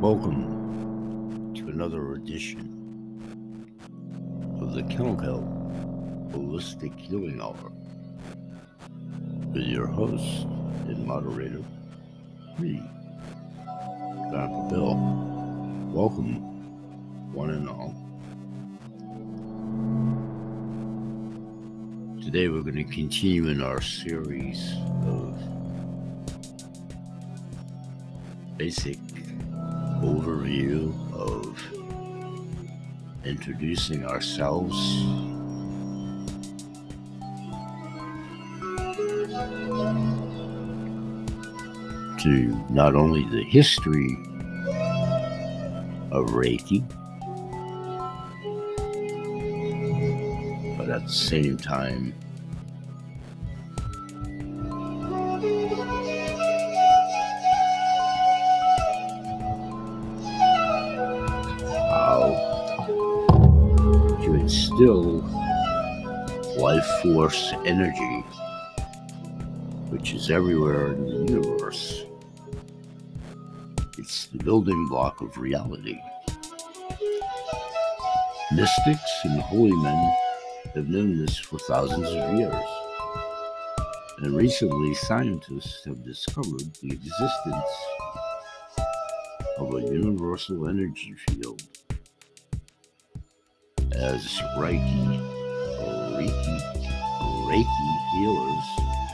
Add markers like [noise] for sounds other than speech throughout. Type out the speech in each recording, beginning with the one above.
Welcome to another edition of the Kennel Kelp Holistic Healing Hour with your host and moderator, me, Grandpa Bill. Welcome, one and all. Today we're going to continue in our series of basic overview of introducing ourselves. To not only the history of Reiki, but at the same time, force energy, which is everywhere in the universe. It's the building block of reality. Mystics and holy men have known this for thousands of years. And recently, scientists have discovered the existence of a universal energy field as Reiki, or Reiki, Reiki healers.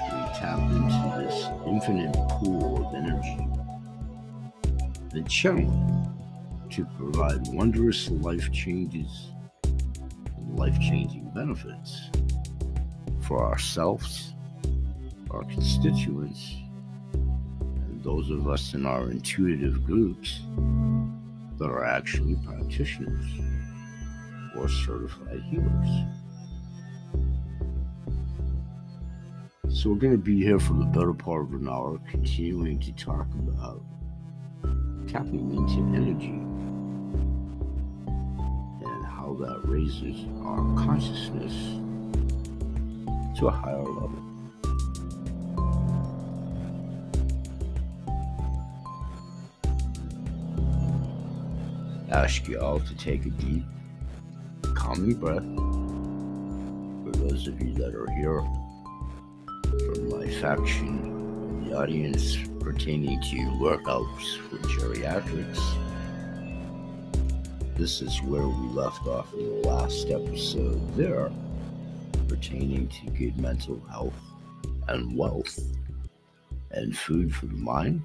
We tap into this infinite pool of energy and channel to provide wondrous life changes and life changing benefits for ourselves, our constituents, and those of us in our intuitive groups that are actually practitioners or certified healers. So, we're going to be here for the better part of an hour, continuing to talk about tapping into energy and how that raises our consciousness to a higher level. Ask you all to take a deep, calming breath. For those of you that are here from my faction in the audience pertaining to workouts for geriatrics, this is where we left off in the last episode there, pertaining to good mental health and wealth and food for the mind,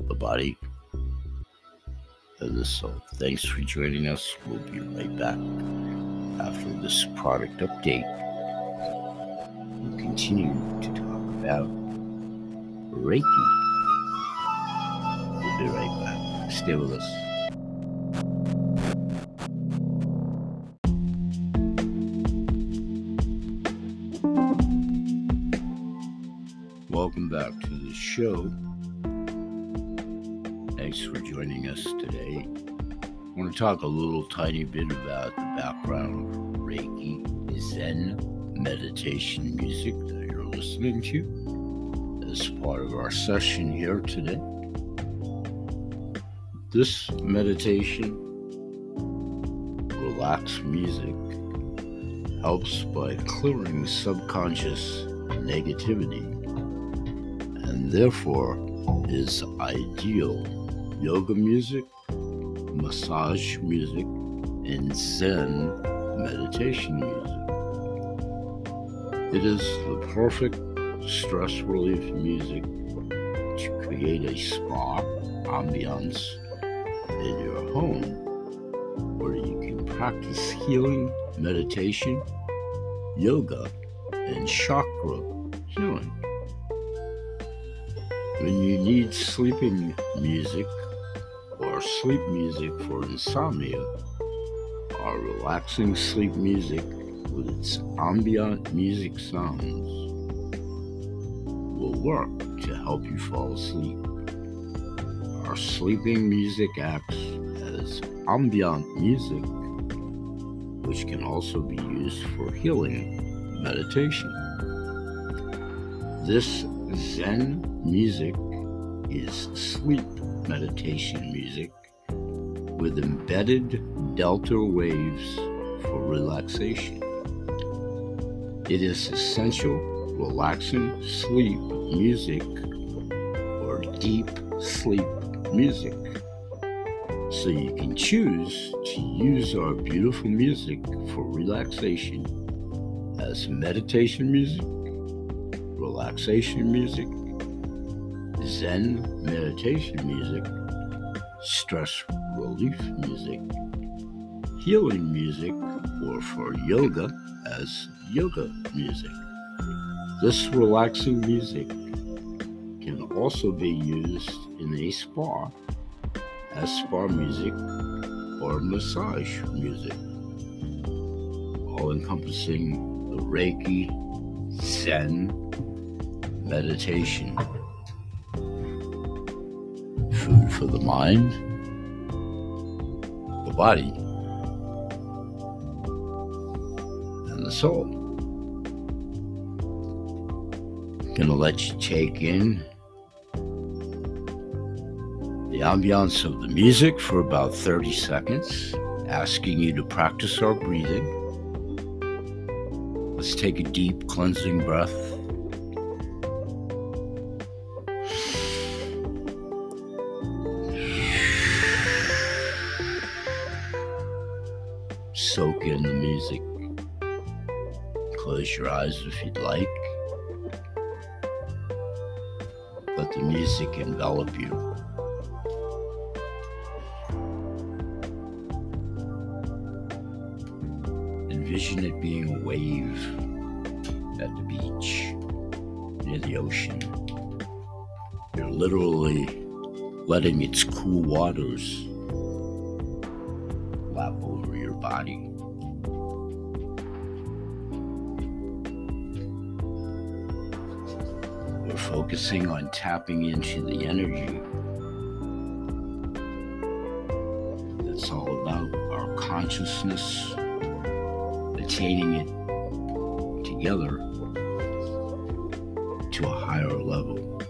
the body, and the soul. Thanks for joining us. We'll be right back after this product update. Continue to talk about Reiki. We'll be right back. Stay with us. Welcome back to the show. Thanks for joining us today. I want to talk a little tiny bit about the background of Reiki Zen meditation music listening to as part of our session here today. This meditation, relaxed music, helps by clearing subconscious negativity and therefore is ideal yoga music, massage music, and Zen meditation music. It is the perfect stress relief music to create a spa ambiance in your home where you can practice healing, meditation, yoga, and chakra healing. When you need sleeping music or sleep music for insomnia, our relaxing sleep music with its ambient music sounds work to help you fall asleep. Our sleeping music acts as ambient music, which can also be used for healing meditation. This Zen music is sleep meditation music with embedded delta waves for relaxation. It is essential, relaxing sleep music or deep sleep music. So you can choose to use our beautiful music for relaxation as meditation music, relaxation music, Zen meditation music, stress relief music, healing music, or for yoga as yoga music. This relaxing music can also be used in a spa as spa music or massage music, all encompassing the Reiki, Zen, meditation, food for the mind, the body, and the soul. Gonna let you take in the ambiance of the music for about 30 seconds, asking you to practice our breathing. Let's take a deep cleansing breath. Soak in the music. Close your eyes if you'd like. Music envelop you. Envision it being a wave at the beach near the ocean. You're literally letting its cool waters lap over your body. Focusing on tapping into the energy that's all about our consciousness attaining it together to a higher level.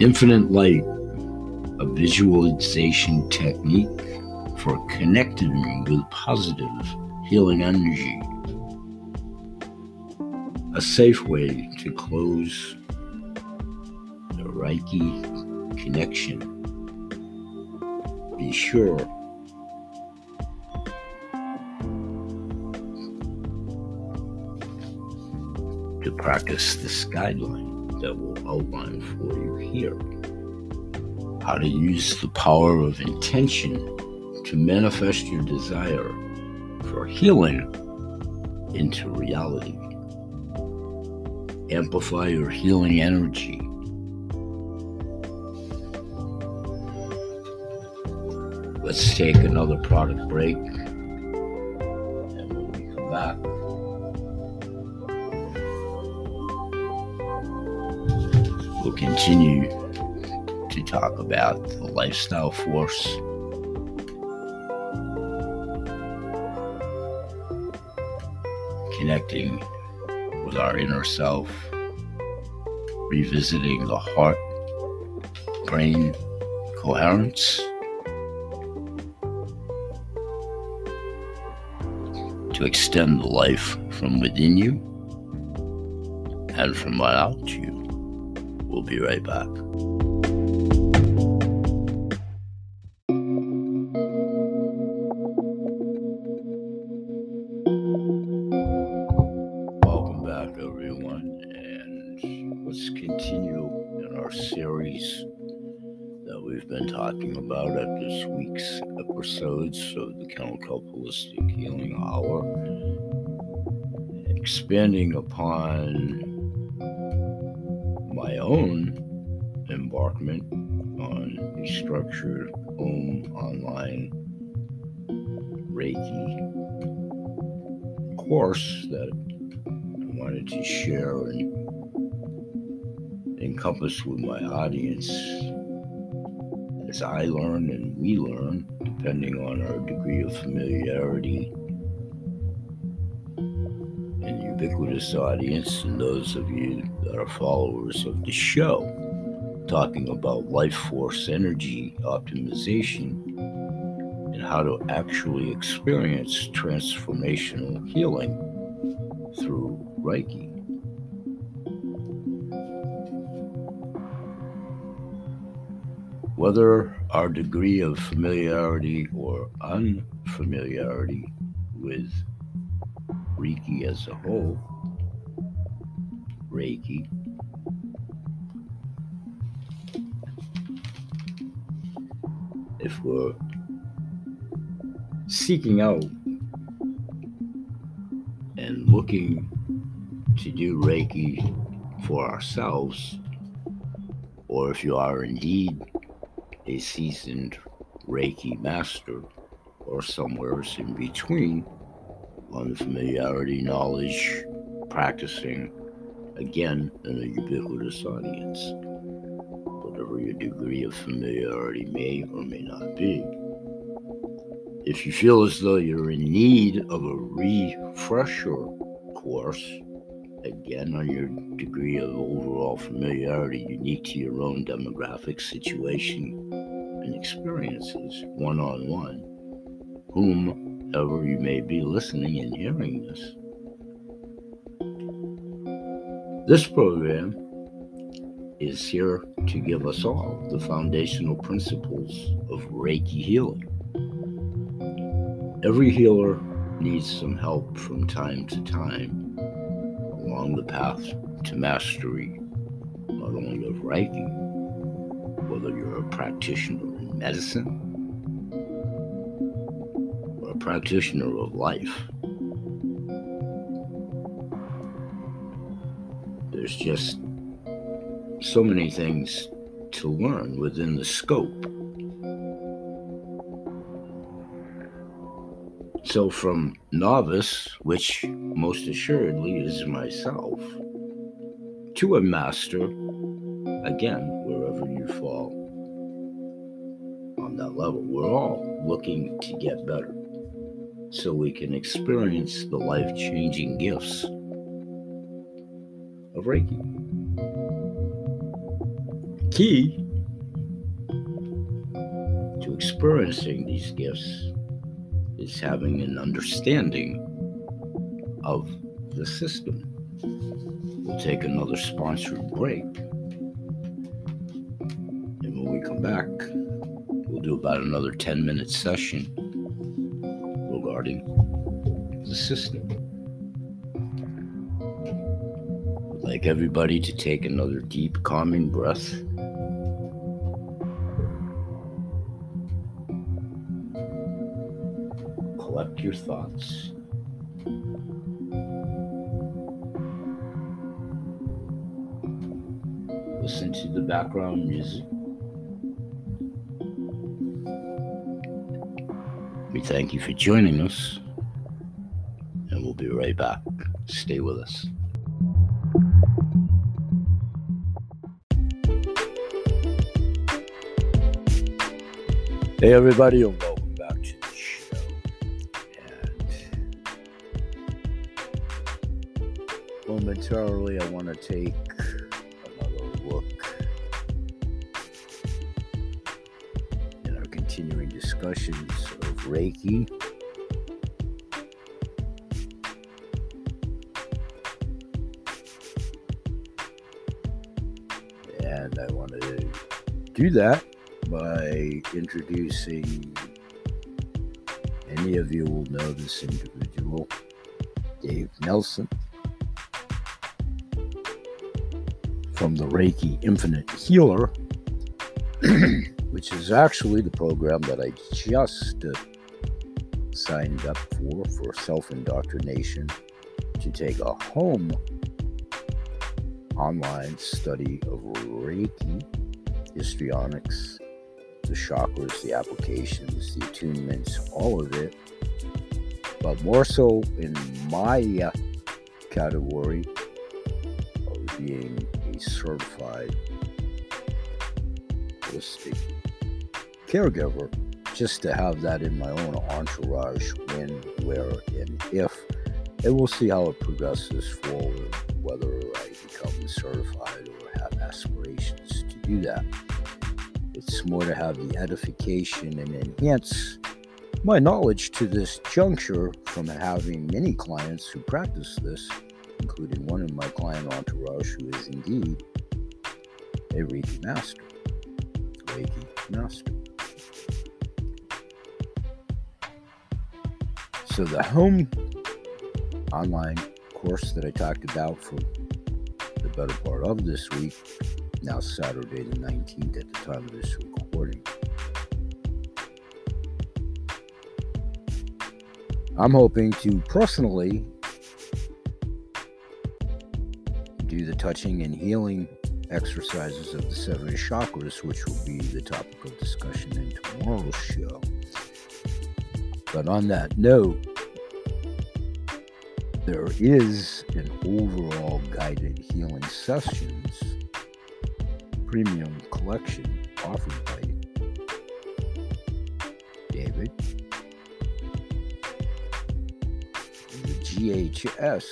Infinite light, a visualization technique for connecting with positive healing energy. A safe way to close the Reiki connection. Be sure to practice this guideline that will outline for you here how to use the power of intention to manifest your desire for healing into reality. Amplify your healing energy. Let's take another product break. And when we come back, we'll continue to talk about the lifestyle force. Connecting with our inner self, revisiting the heart brain coherence, to extend the life from within you and from without you. We'll be right back. Expanding upon my own embarkment on a structured home online Reiki course that I wanted to share and encompass with my audience as I learn and we learn, depending on our degree of familiarity ubiquitous audience, and those of you that are followers of the show, talking about life force energy optimization and how to actually experience transformational healing through Reiki. Whether our degree of familiarity or unfamiliarity with Reiki as a whole, Reiki, if we're seeking out and looking to do Reiki for ourselves, or if you are indeed a seasoned Reiki master or somewhere in between on familiarity, uh, knowledge, practicing, again, in a ubiquitous audience, whatever your degree of familiarity may or may not be. If you feel as though you're in need of a refresher course, again on your degree of overall familiarity unique to your own demographic situation and experiences one on one, whomever you may be listening and hearing this. This program is here to give us all the foundational principles of Reiki healing. Every healer needs some help from time to time along the path to mastery, not only of Reiki, whether you're a practitioner in medicine a practitioner of life. There's just so many things to learn within the scope So, from novice, which most assuredly is myself, to a master, again, wherever you fall on that level, we're all looking to get better so we can experience the life changing gifts of Reiki. Key to experiencing these gifts is having an understanding of the system. We'll take another sponsored break. And when we come back, we'll do about another 10 minute session the system. I'd like everybody to take another deep, calming breath. collect your thoughts. Listen to the background music. We thank you for joining us, be right back. Stay with us. Hey, everybody, and welcome back to the show. And momentarily, I want to take another look in our continuing discussions of Reiki. Do that by introducing any of you will know this individual, Dave Nelson from the Reiki Infinite Healer, [clears throat] which is actually the program that I just signed up for for self indoctrination to take a home online study of Reiki, histrionics, the chakras, the applications, the attunements, all of it. But more so in my uh, category of being a certified holistic caregiver just to have that in my own entourage when, where, and if. And we'll see how it progresses forward, whether I become certified or have aspirations do that. It's more to have the edification and enhance my knowledge to this juncture from having many clients who practice this, including one in my client entourage who is indeed a Reiki master. Reiki master. So the home online course that I talked about for the better part of this week, now Saturday the 19th at the time of this recording. I'm hoping to personally do the touching and healing exercises of the seven chakras, which will be the topic of discussion in tomorrow's show. But on that note, there is an overall guided healing sessions premium collection offered by David. The GHS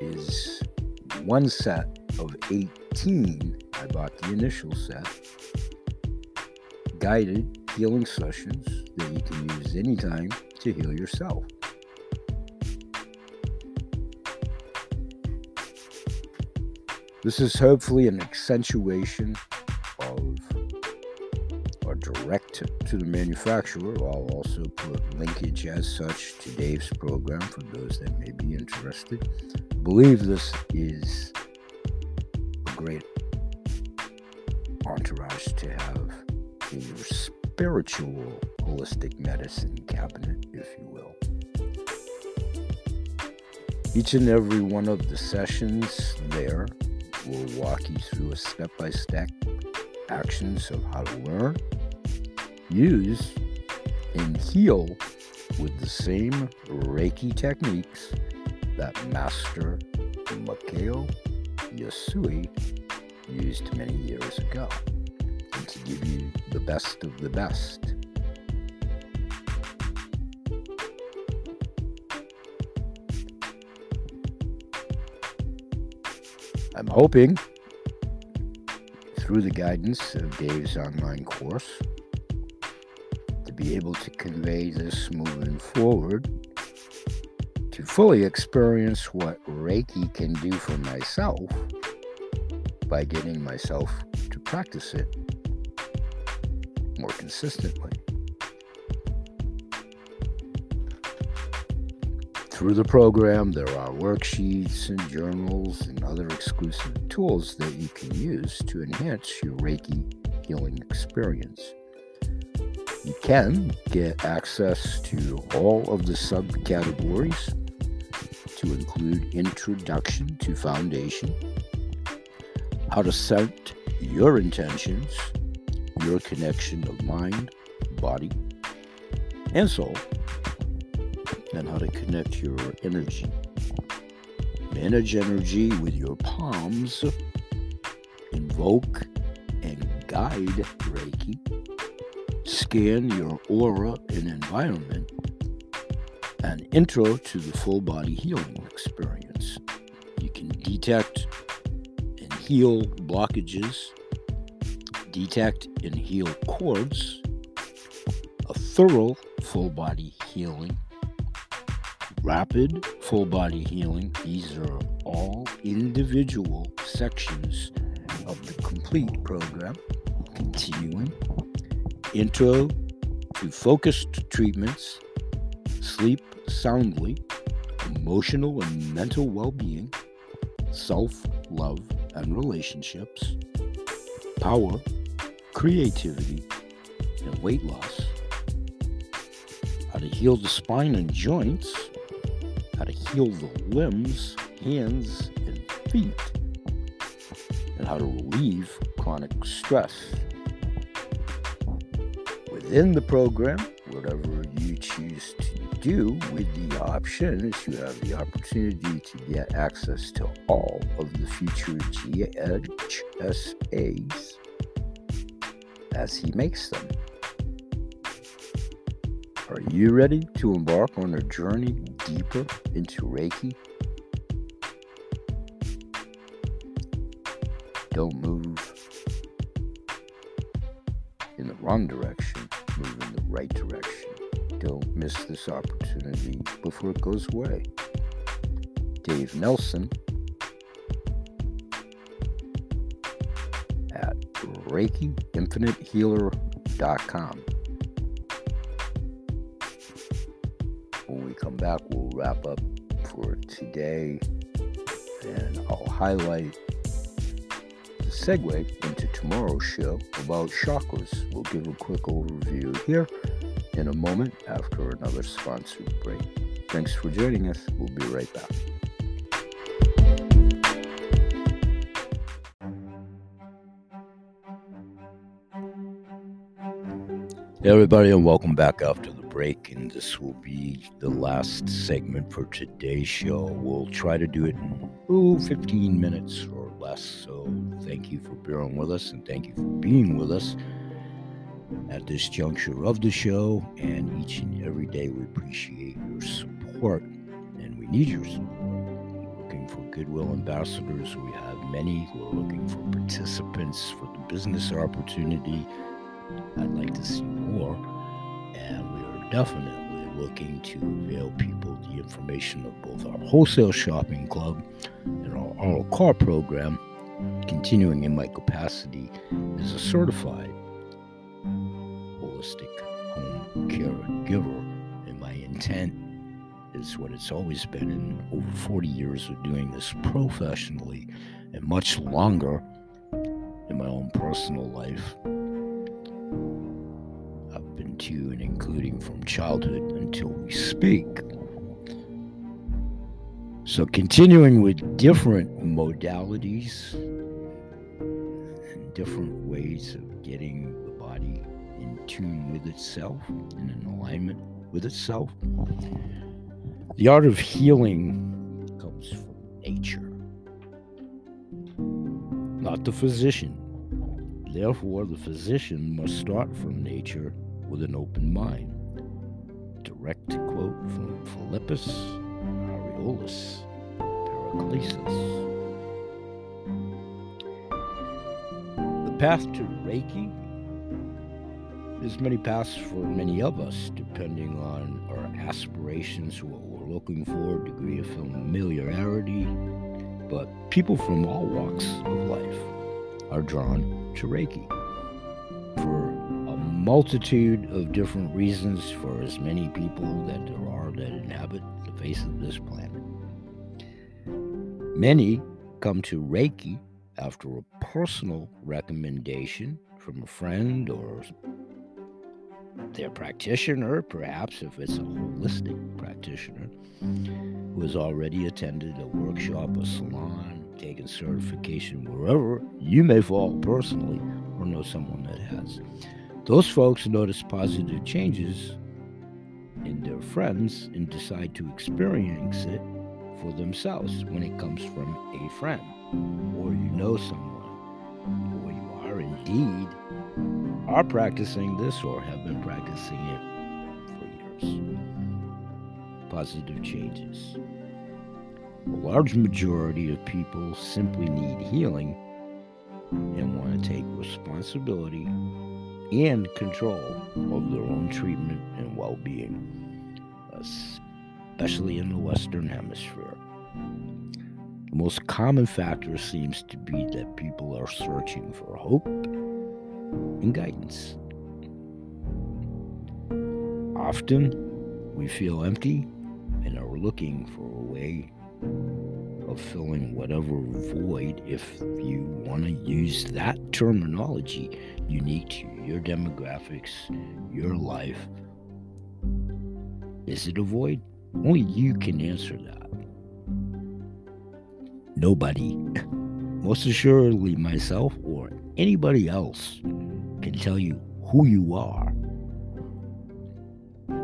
is one set of 18. I bought the initial set. Guided healing sessions that you can use anytime to heal yourself. This is hopefully an accentuation of or direct to the manufacturer. I'll also put linkage as such to Dave's program for those that may be interested. I believe this is a great entourage to have in your spiritual holistic medicine cabinet, if you will. Each and every one of the sessions there will walk you through a step by step actions of how to learn, use, and heal with the same Reiki techniques that Master Mikao Usui used many years ago, and to give you the best of the best. Hoping through the guidance of Dave's online course to be able to convey this moving forward to fully experience what Reiki can do for myself by getting myself to practice it more consistently. Through the program, there are worksheets and journals and other exclusive tools that you can use to enhance your Reiki healing experience. You can get access to all of the subcategories to include Introduction to Foundation, how to set your intentions, your connection of mind, body, and soul and how to connect your energy. Manage energy with your palms. Invoke and guide Reiki. Scan your aura and environment. An intro to the full body healing experience. You can detect and heal blockages, detect and heal cords, a thorough full body healing rapid full body healing. These are all individual sections of the complete program. Continuing. Intro to focused treatments, sleep soundly, emotional and mental well being, self love and relationships, power, creativity, and weight loss, how to heal the spine and joints how to heal the limbs, hands, and feet, and how to relieve chronic stress. Within the program, whatever you choose to do with the options, you have the opportunity to get access to all of the future GHSAs as He makes them. You ready to embark on a journey deeper into Reiki? Don't move in the wrong direction, move in the right direction. Don't miss this opportunity before it goes away. Dave Nelson at ReikiInfiniteHealer.com. back, we'll wrap up for today and I'll highlight the segue into tomorrow's show about chakras. We'll give a quick overview here in a moment after another sponsored break. Thanks for joining us. We'll be right back. Hey everybody, and welcome back after the break. And this will be the last segment for today's show. We'll try to do it in ooh, 15 minutes or less. So thank you for bearing with us and thank you for being with us at this juncture of the show. And each and every day, we appreciate your support and we need your support. Looking for goodwill ambassadors. We have many. We're looking for participants for the business opportunity I'd like to see more. And we definitely looking to avail people the information of both our wholesale shopping club and our auto car program, continuing in my capacity as a certified holistic home care giver. And my intent is what it's always been in over 40 years of doing this professionally and much longer in my own personal life to and including from childhood until we speak. So, continuing with different modalities and different ways of getting the body in tune with itself and in alignment with itself, the art of healing comes from nature, not the physician. Therefore, the physician must start from nature with an open mind. Direct quote from Philippus Aureolus Paracelsus. The path to Reiki there's many paths for many of us, depending on our aspirations, what we're looking for, degree of familiarity. But people from all walks of life are drawn to Reiki multitude of different reasons for as many people that there are that inhabit the face of this planet. Many come to Reiki after a personal recommendation from a friend or their practitioner, perhaps if it's a holistic practitioner, who has already attended a workshop, a salon, taken certification, wherever you may fall personally, or know someone that has. Those folks notice positive changes in their friends and decide to experience it for themselves when it comes from a friend, or you know someone, or you are indeed are practicing this or have been practicing it for years. Positive changes. A large majority of people simply need healing and want to take responsibility and control of their own treatment and well being, especially in the Western Hemisphere. The most common factor seems to be that people are searching for hope and guidance. Often we feel empty and are looking for a way of filling whatever void, if you want to use that terminology unique to your demographics, your life. Is it a void? Only you can answer that. Nobody, [laughs] most assuredly myself or anybody else, can tell you who you are.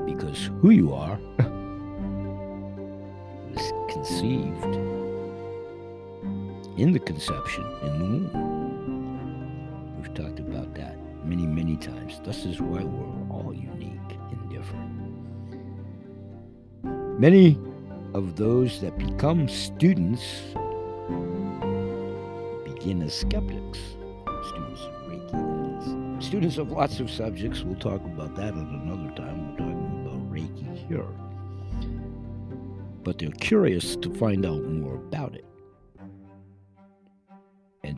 Because who you are [laughs] was conceived in the conception in the womb. We've talked about that many, many times. This is why we're all unique and different. Many of those that become students begin as skeptics. Students of Reiki, Students of lots of subjects. We'll talk about that at another time. We're talking about Reiki here. But they're curious to find out more about it.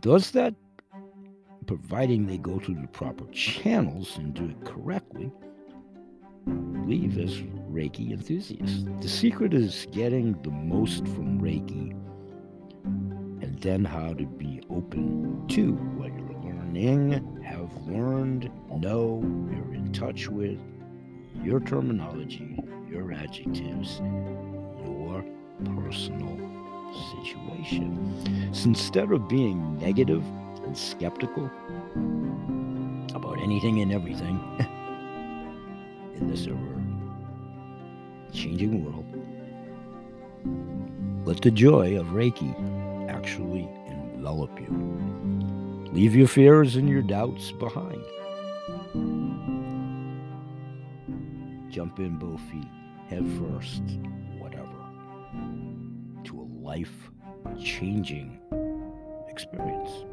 Does that, providing they go through the proper channels and do it correctly, leave as Reiki enthusiasts. The secret is getting the most from Reiki and then how to be open to what you're learning, have learned, know, you're in touch with, your terminology, your adjectives, your personal situation. So instead of being negative and skeptical about anything and everything [laughs] in this ever changing world, let the joy of Reiki actually envelop you. Leave your fears and your doubts behind. Jump in both feet, head first, life changing experience.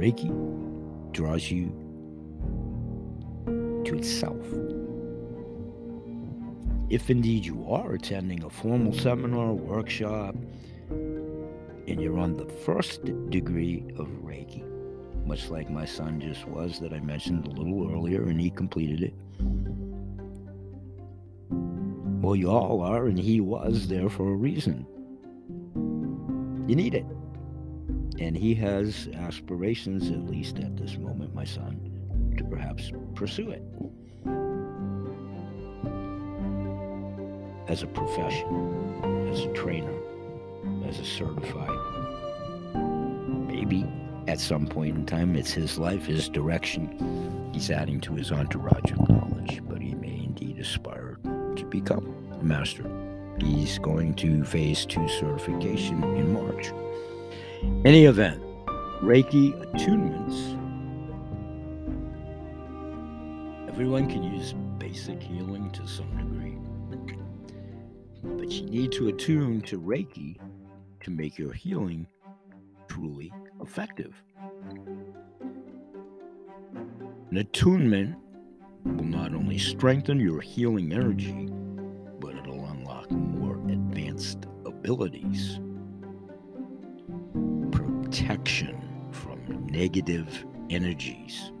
Reiki draws you to itself. If indeed you are attending a formal seminar, workshop, and you're on the first degree of Reiki, much like my son just was that I mentioned a little earlier, and he completed it. Well, you all are, and he was there for a reason. You need it. And he has aspirations, at least at this moment, my son, to perhaps pursue it as a profession, as a trainer as a certified. Maybe at some point in time, it's his life, his direction. He's adding to his entourage of knowledge, but he may indeed aspire to become a master. He's going to phase two certification in March. Any event, Reiki attunements. Everyone can use basic healing to some degree, but you need to attune to Reiki to make your healing truly effective. An attunement will not only strengthen your healing energy, advanced abilities. Protection from negative energies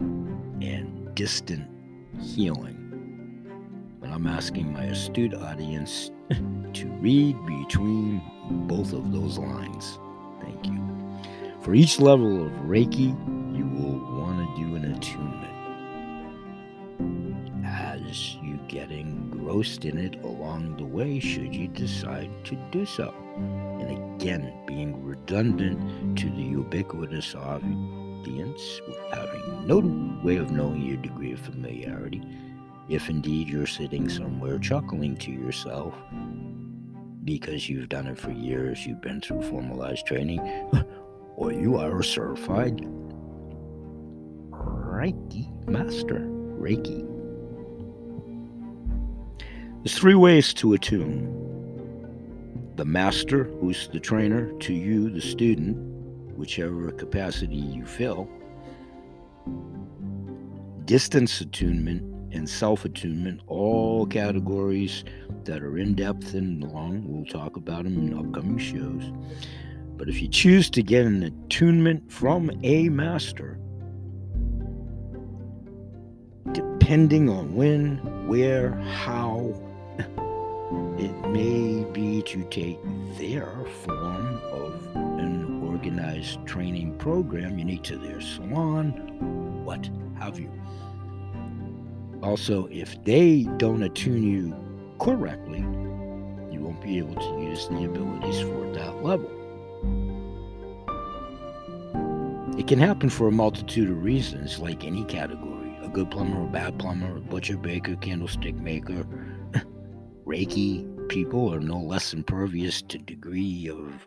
and distant healing. But I'm asking my astute audience to read between both of those lines. Thank you. For each level of Reiki, you will want to do an attunement. As you get engrossed in it along the way, should you decide to do so. And again, being redundant to the ubiquitous audience, having no way of knowing your degree of familiarity, if indeed you're sitting somewhere chuckling to yourself because you've done it for years, you've been through formalized training, [laughs] or you are a certified Reiki master. Reiki. There's three ways to attune the master, who's the trainer, to you, the student, whichever capacity you fill, distance attunement, and self attunement, all categories that are in depth and long. We'll talk about them in upcoming shows. But if you choose to get an attunement from a master, depending on when, where, how, it may be to take their form of an organized training program unique to their salon, what have you. Also, if they don't attune you correctly, you won't be able to use the abilities for that level. It can happen for a multitude of reasons, like any category a good plumber, a bad plumber, a butcher, baker, candlestick maker. Reiki people are no less impervious to degree of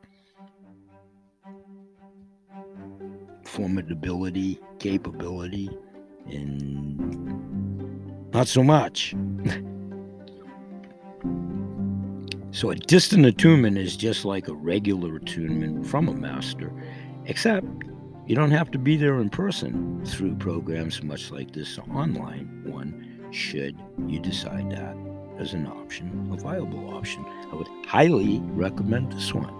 formidability, capability, and not so much. [laughs] so a distant attunement is just like a regular attunement from a master, except you don't have to be there in person through programs much like this online one, should you decide that as an option, a viable option. I would highly recommend this one.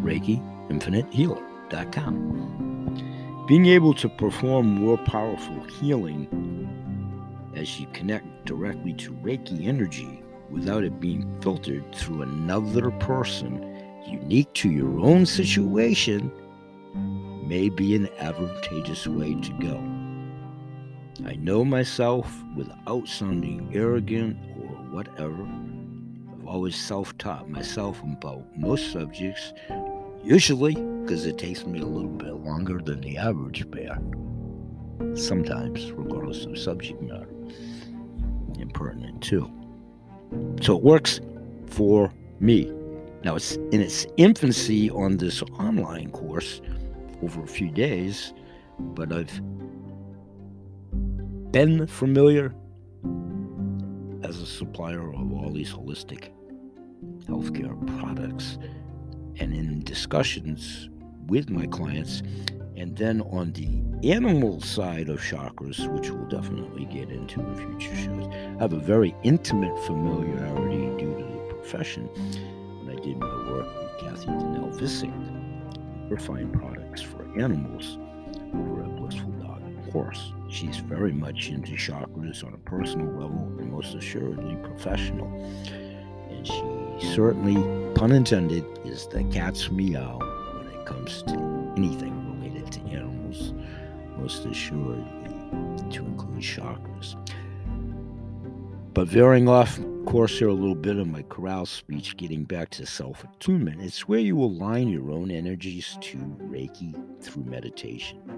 ReikiInfiniteHealer.com. Being able to perform more powerful healing as you connect directly to Reiki energy without it being filtered through another person unique to your own situation may be an advantageous way to go. I know myself without sounding arrogant whatever. I've always self taught myself about most subjects, usually because it takes me a little bit longer than the average bear. Sometimes, regardless of subject matter, impertinent too. So it works for me. Now, it's in its infancy on this online course over a few days, but I've been familiar as a supplier of all these holistic healthcare products and in discussions with my clients. And then on the animal side of chakras, which we'll definitely get into in future shows, I have a very intimate familiarity due to the profession when I did my work with Kathy Donnell Vissing, refined products for animals over at Blissful Dog and Horse. She's very much into chakras on a personal level and most assuredly professional. And she certainly, pun intended, is the cat's meow when it comes to anything related to animals, most assuredly to include chakras. But veering off course here a little bit of my chorale speech, getting back to self attunement. It's where you align your own energies to Reiki through meditation.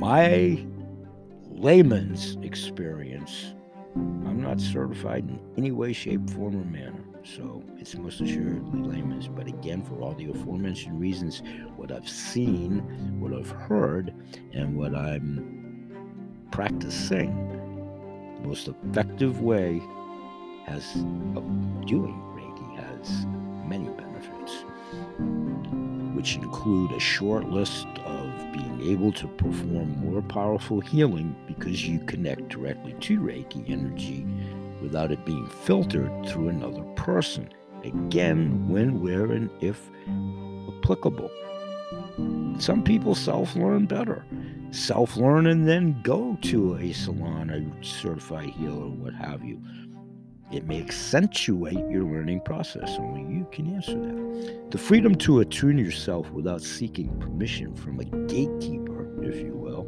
My layman's experience, I'm not certified in any way, shape, form, or manner. So it's most assuredly layman's. But again, for all the aforementioned reasons, what I've seen, what I've heard, and what I'm practicing the most effective way has of doing Reiki has many benefits, which include a short list able to perform more powerful healing because you connect directly to Reiki energy without it being filtered through another person. Again, when, where, and if applicable. Some people self learn better self learn and then go to a salon, a certified healer, what have you. It may accentuate your learning process. Only you can answer that. The freedom to attune yourself without seeking permission from a gatekeeper, if you will.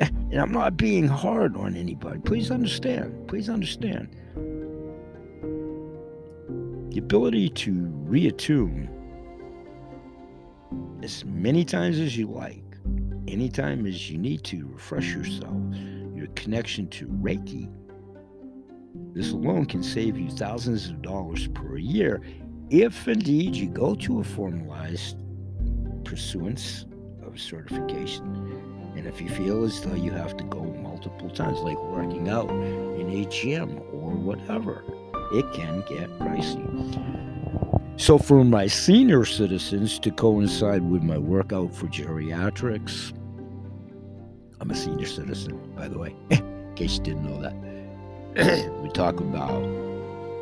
Eh, and I'm not being hard on anybody. Please understand. Please understand. The ability to reattune as many times as you like anytime as you need to refresh yourself, your connection to Reiki, this alone can save you thousands of dollars per year if indeed you go to a formalized pursuance of certification. And if you feel as though you have to go multiple times, like working out in a gym or whatever, it can get pricey. So, for my senior citizens to coincide with my workout for geriatrics, I'm a senior citizen, by the way, [laughs] in case you didn't know that. [clears throat] we talk about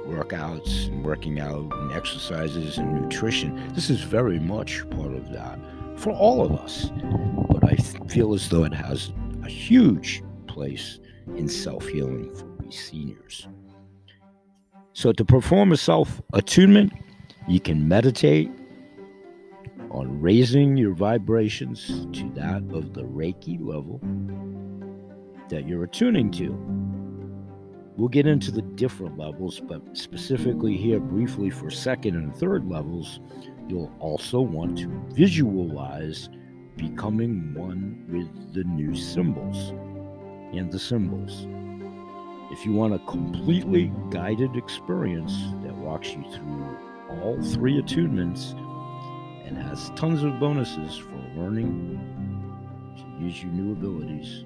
workouts and working out and exercises and nutrition. This is very much part of that for all of us. But I feel as though it has a huge place in self healing for we seniors. So, to perform a self attunement, you can meditate, on raising your vibrations to that of the Reiki level that you're attuning to. We'll get into the different levels, but specifically here, briefly for second and third levels, you'll also want to visualize becoming one with the new symbols and the symbols. If you want a completely guided experience that walks you through all three attunements, and has tons of bonuses for learning to use your new abilities,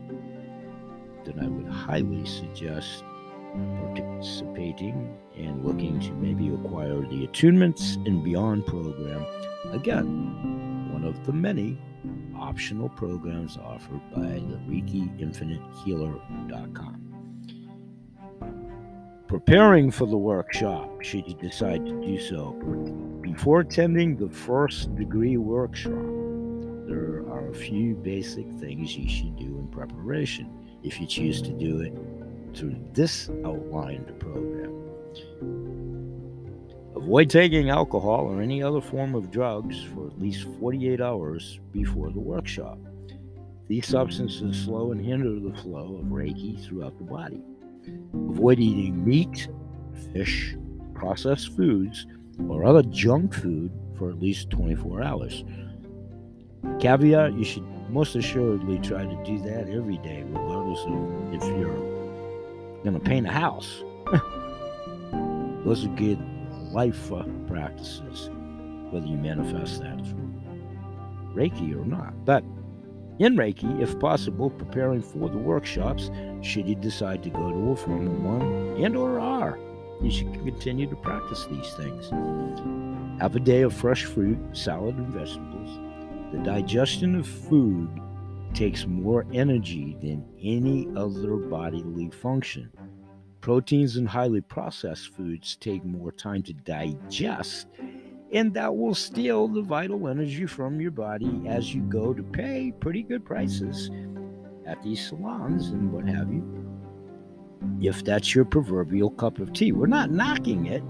then I would highly suggest participating and looking to maybe acquire the Attunements and Beyond program. Again, one of the many optional programs offered by the ReikiInfiniteHealer.com. Preparing for the workshop, should you decide to do so, before attending the first degree workshop, there are a few basic things you should do in preparation if you choose to do it through this outlined program. Avoid taking alcohol or any other form of drugs for at least 48 hours before the workshop. These substances slow and hinder the flow of Reiki throughout the body. Avoid eating meat, fish, processed foods, or other junk food for at least 24 hours. Caveat you should most assuredly try to do that every day, regardless of if you're to paint a house. [laughs] Those are good life uh, practices, whether you manifest that through Reiki or not. But in Reiki, if possible, preparing for the workshops, should you decide to go to a formal one and or are, you should continue to practice these things. Have a day of fresh fruit, salad, and vegetables. The digestion of food takes more energy than any other bodily function. Proteins and highly processed foods take more time to digest, and that will steal the vital energy from your body as you go to pay pretty good prices at these salons and what have you. If that's your proverbial cup of tea, we're not knocking it,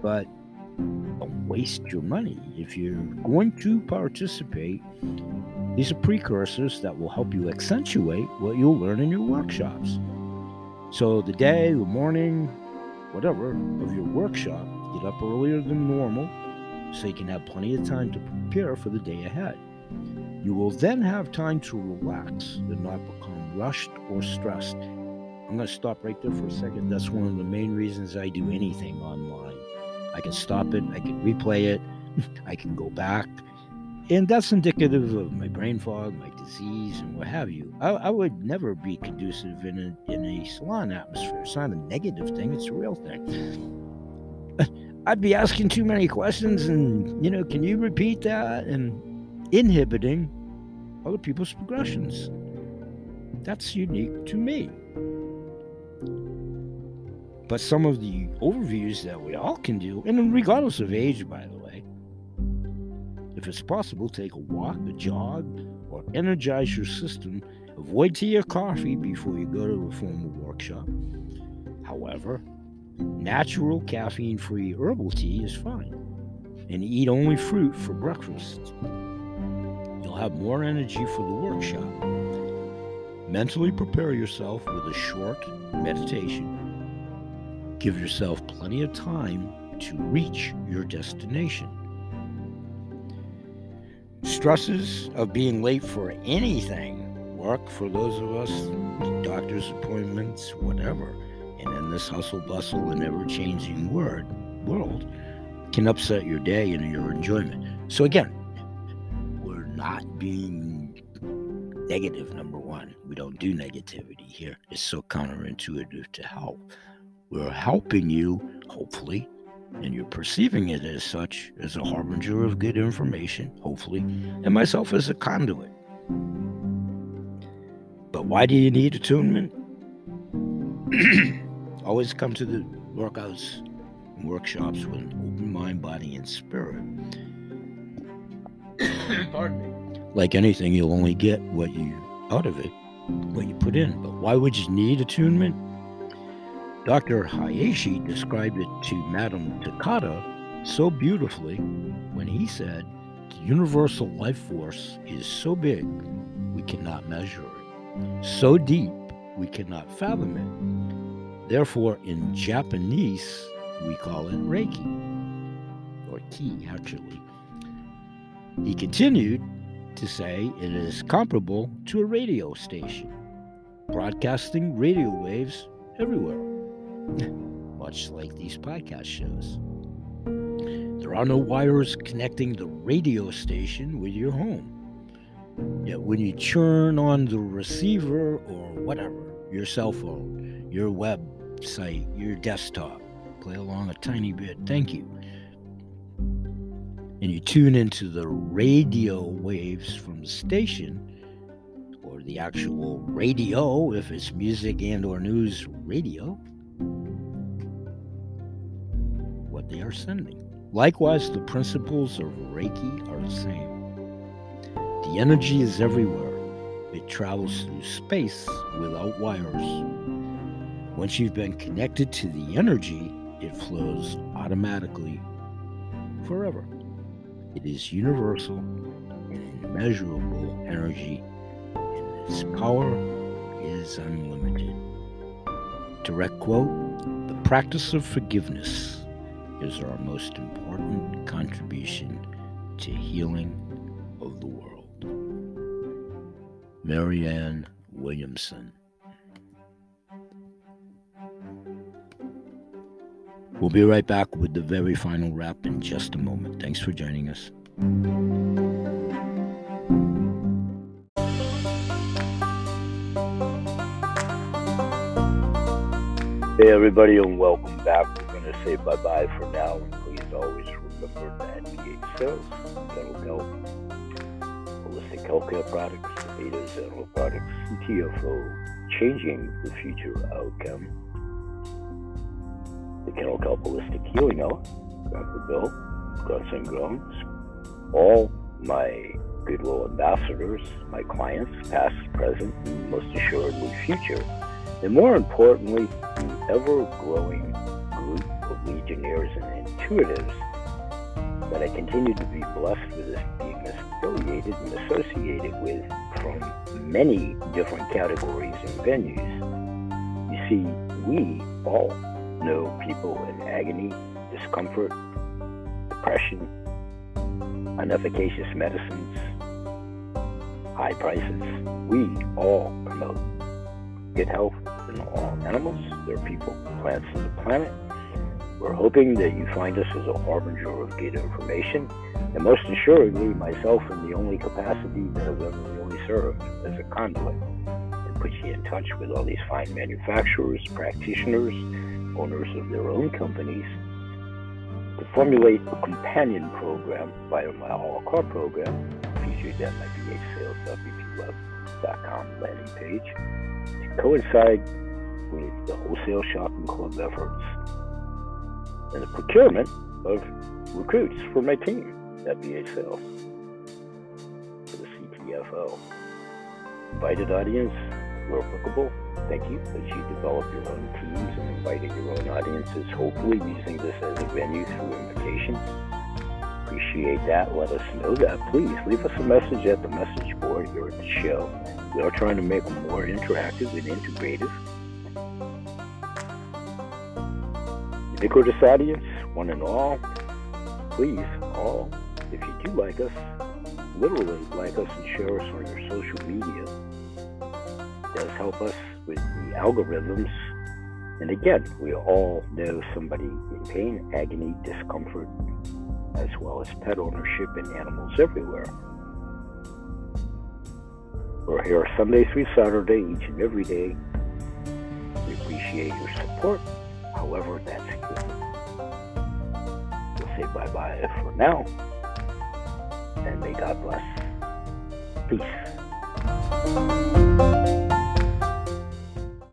but don't waste your money. If you're going to participate, these are precursors that will help you accentuate what you'll learn in your workshops. So, the day, the morning, whatever of your workshop, get up earlier than normal so you can have plenty of time to prepare for the day ahead. You will then have time to relax and not become rushed or stressed. I'm going to stop right there for a second. That's one of the main reasons I do anything online. I can stop it, I can replay it, [laughs] I can go back, and that's indicative of my brain fog, my disease, and what have you. I, I, would never be conducive in a, in a salon atmosphere. It's not a negative thing, it's a real thing. [laughs] I'd be asking too many questions, and, you know, can you repeat that? And inhibiting other people's progressions. That's unique to me. But some of the overviews that we all can do, and regardless of age, by the way, if it's possible, take a walk, a jog, or energize your system. Avoid tea or coffee before you go to a formal workshop. However, natural caffeine free herbal tea is fine. And eat only fruit for breakfast. You'll have more energy for the workshop. Mentally prepare yourself with a short meditation. Give yourself plenty of time to reach your destination. Stresses of being late for anything, work for those of us, doctor's appointments, whatever, and in this hustle bustle and ever changing word, world, can upset your day and your enjoyment. So, again, we're not being negative, number one. We don't do negativity here. It's so counterintuitive to help. We're helping you, hopefully, and you're perceiving it as such as a harbinger of good information, hopefully, and myself as a conduit. But why do you need attunement? [clears throat] Always come to the workouts and workshops with an open mind, body, and spirit. [coughs] Pardon me. Like anything, you'll only get what you out of it, what you put in. But why would you need attunement? Dr. Hayashi described it to Madame Takata so beautifully when he said, The universal life force is so big we cannot measure it, so deep we cannot fathom it. Therefore, in Japanese, we call it Reiki, or Ki, actually. He continued to say it is comparable to a radio station, broadcasting radio waves everywhere [laughs] much like these podcast shows. There are no wires connecting the radio station with your home. Yet when you turn on the receiver or whatever, your cell phone, your website, your desktop, play along a tiny bit, thank you. And you tune into the radio waves from the station or the actual radio if it's music and or news radio they are sending. Likewise, the principles of Reiki are the same. The energy is everywhere. It travels through space without wires. Once you've been connected to the energy, it flows automatically forever. It is universal and immeasurable energy, and its power is unlimited. Direct quote The practice of forgiveness is our most important contribution to healing of the world. Marianne Williamson. We'll be right back with the very final wrap in just a moment. Thanks for joining us. Hey, everybody, and welcome back. Going to say bye bye for now. And please always remember that BH Sales, Dental Health, Holistic Healthcare Products, Beta Dental Products, TFO, changing the future outcome. The Kennel Holistic Healing Hour, Grandpa Bill, Grunts and Groans, all my Goodwill ambassadors, my clients, past, present, and most assuredly future and more importantly, the ever growing legionnaires and intuitives that I continue to be blessed with as being affiliated and associated with from many different categories and venues. You see, we all know people in agony, discomfort, depression, unefficacious medicines, high prices. We all promote good health in all animals, their people, plants, and the planet. We're hoping that you find us as a harbinger of good information, and most assuredly, myself in the only capacity that I've ever really served as a conduit, and put you in touch with all these fine manufacturers, practitioners, owners of their own companies, to formulate a companion program via my a program featured at my bhsales.bpweb.com landing page to coincide with the wholesale shopping club efforts and the procurement of recruits for my team at BHL for the CTFO. Invited audience, where applicable, thank you as you develop your own teams and invited your own audiences, hopefully using this as a venue through invitation. Appreciate that. Let us know that. Please leave us a message at the message board here at the show we are trying to make more interactive and integrative. Ubiquitous audience, one and all, please, all, if you do like us, literally like us and share us on your social media. It does help us with the algorithms. And again, we all know somebody in pain, agony, discomfort, as well as pet ownership and animals everywhere. We're here Sunday through Saturday, each and every day. We appreciate your support, however that's given. We'll say bye bye for now, and may God bless. Peace.